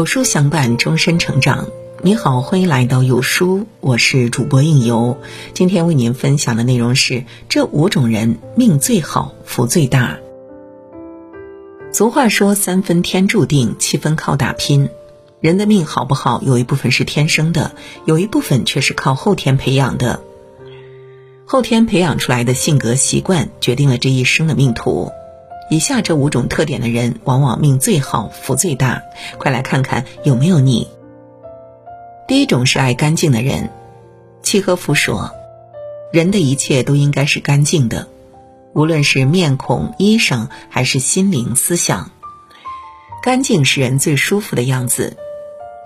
有书相伴，终身成长。你好，欢迎来到有书，我是主播应由。今天为您分享的内容是：这五种人命最好，福最大。俗话说，三分天注定，七分靠打拼。人的命好不好，有一部分是天生的，有一部分却是靠后天培养的。后天培养出来的性格习惯，决定了这一生的命途。以下这五种特点的人，往往命最好，福最大。快来看看有没有你。第一种是爱干净的人。契诃夫说：“人的一切都应该是干净的，无论是面孔、衣裳，还是心灵、思想。干净是人最舒服的样子。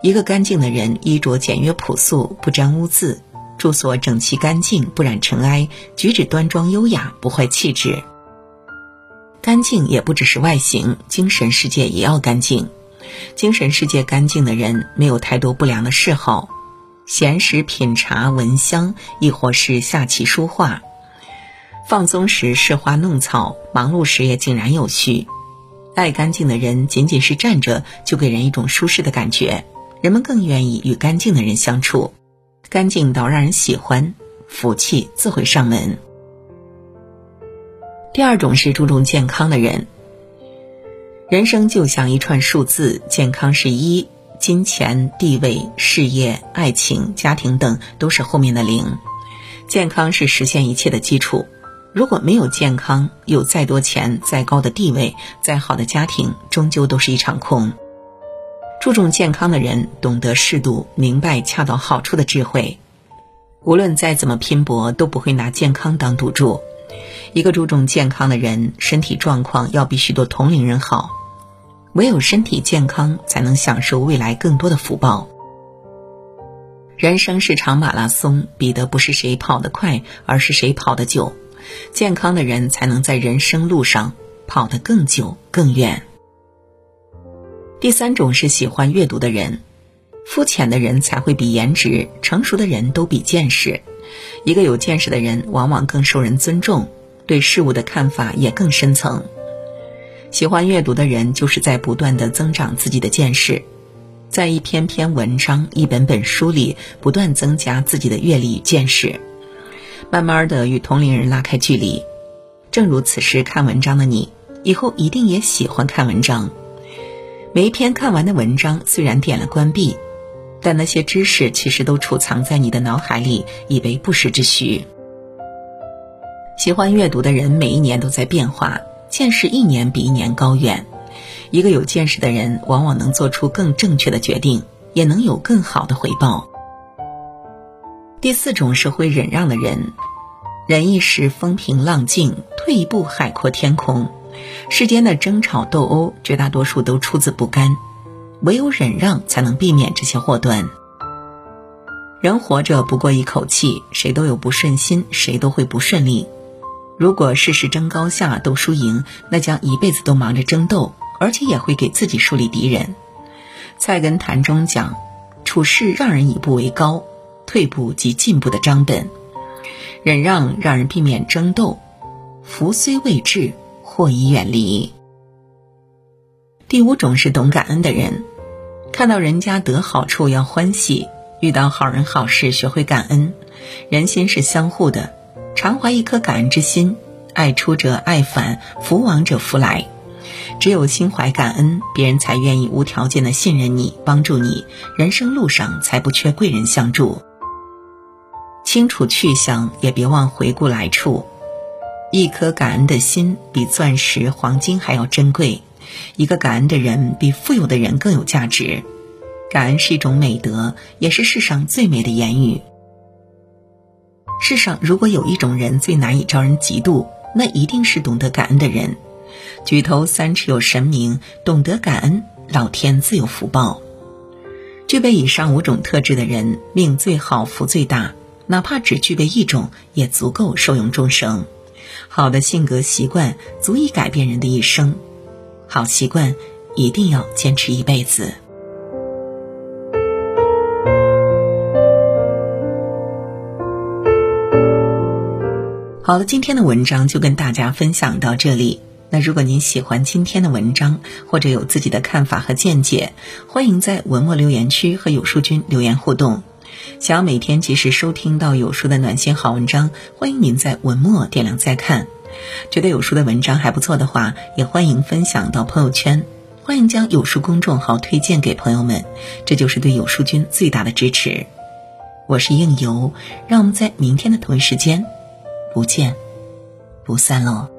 一个干净的人，衣着简约朴素，不沾污渍；住所整齐干净，不染尘埃；举止端庄优雅，不坏气质。”干净也不只是外形，精神世界也要干净。精神世界干净的人，没有太多不良的嗜好，闲时品茶闻香，亦或是下棋书画。放松时侍花弄草，忙碌时也井然有序。爱干净的人，仅仅是站着就给人一种舒适的感觉，人们更愿意与干净的人相处。干净到让人喜欢，福气自会上门。第二种是注重健康的人。人生就像一串数字，健康是一，金钱、地位、事业、爱情、家庭等都是后面的零。健康是实现一切的基础。如果没有健康，有再多钱、再高的地位、再好的家庭，终究都是一场空。注重健康的人，懂得适度、明白恰到好处的智慧。无论再怎么拼搏，都不会拿健康当赌注。一个注重健康的人，身体状况要比许多同龄人好。唯有身体健康，才能享受未来更多的福报。人生是场马拉松，比的不是谁跑得快，而是谁跑得久。健康的人才能在人生路上跑得更久更远。第三种是喜欢阅读的人，肤浅的人才会比颜值，成熟的人都比见识。一个有见识的人，往往更受人尊重。对事物的看法也更深层。喜欢阅读的人，就是在不断的增长自己的见识，在一篇篇文章、一本本书里，不断增加自己的阅历与见识，慢慢的与同龄人拉开距离。正如此时看文章的你，以后一定也喜欢看文章。每一篇看完的文章，虽然点了关闭，但那些知识其实都储藏在你的脑海里，以为不时之需。喜欢阅读的人，每一年都在变化，见识一年比一年高远。一个有见识的人，往往能做出更正确的决定，也能有更好的回报。第四种是会忍让的人，忍一时风平浪静，退一步海阔天空。世间的争吵斗殴，绝大多数都出自不甘，唯有忍让，才能避免这些祸端。人活着不过一口气，谁都有不顺心，谁都会不顺利。如果事事争高下、斗输赢，那将一辈子都忙着争斗，而且也会给自己树立敌人。菜根谭中讲：“处事让人以步为高，退步即进步的章本。忍让让人避免争斗，福虽未至，祸已远离。”第五种是懂感恩的人，看到人家得好处要欢喜，遇到好人好事学会感恩。人心是相互的。常怀一颗感恩之心，爱出者爱返，福往者福来。只有心怀感恩，别人才愿意无条件的信任你、帮助你，人生路上才不缺贵人相助。清楚去向，也别忘回顾来处。一颗感恩的心，比钻石、黄金还要珍贵。一个感恩的人，比富有的人更有价值。感恩是一种美德，也是世上最美的言语。世上如果有一种人最难以招人嫉妒，那一定是懂得感恩的人。举头三尺有神明，懂得感恩，老天自有福报。具备以上五种特质的人，命最好，福最大。哪怕只具备一种，也足够受用终生。好的性格习惯足以改变人的一生，好习惯一定要坚持一辈子。好了，今天的文章就跟大家分享到这里。那如果您喜欢今天的文章，或者有自己的看法和见解，欢迎在文末留言区和有书君留言互动。想要每天及时收听到有书的暖心好文章，欢迎您在文末点亮再看。觉得有书的文章还不错的话，也欢迎分享到朋友圈。欢迎将有书公众号推荐给朋友们，这就是对有书君最大的支持。我是应由，让我们在明天的同一时间不见不散喽。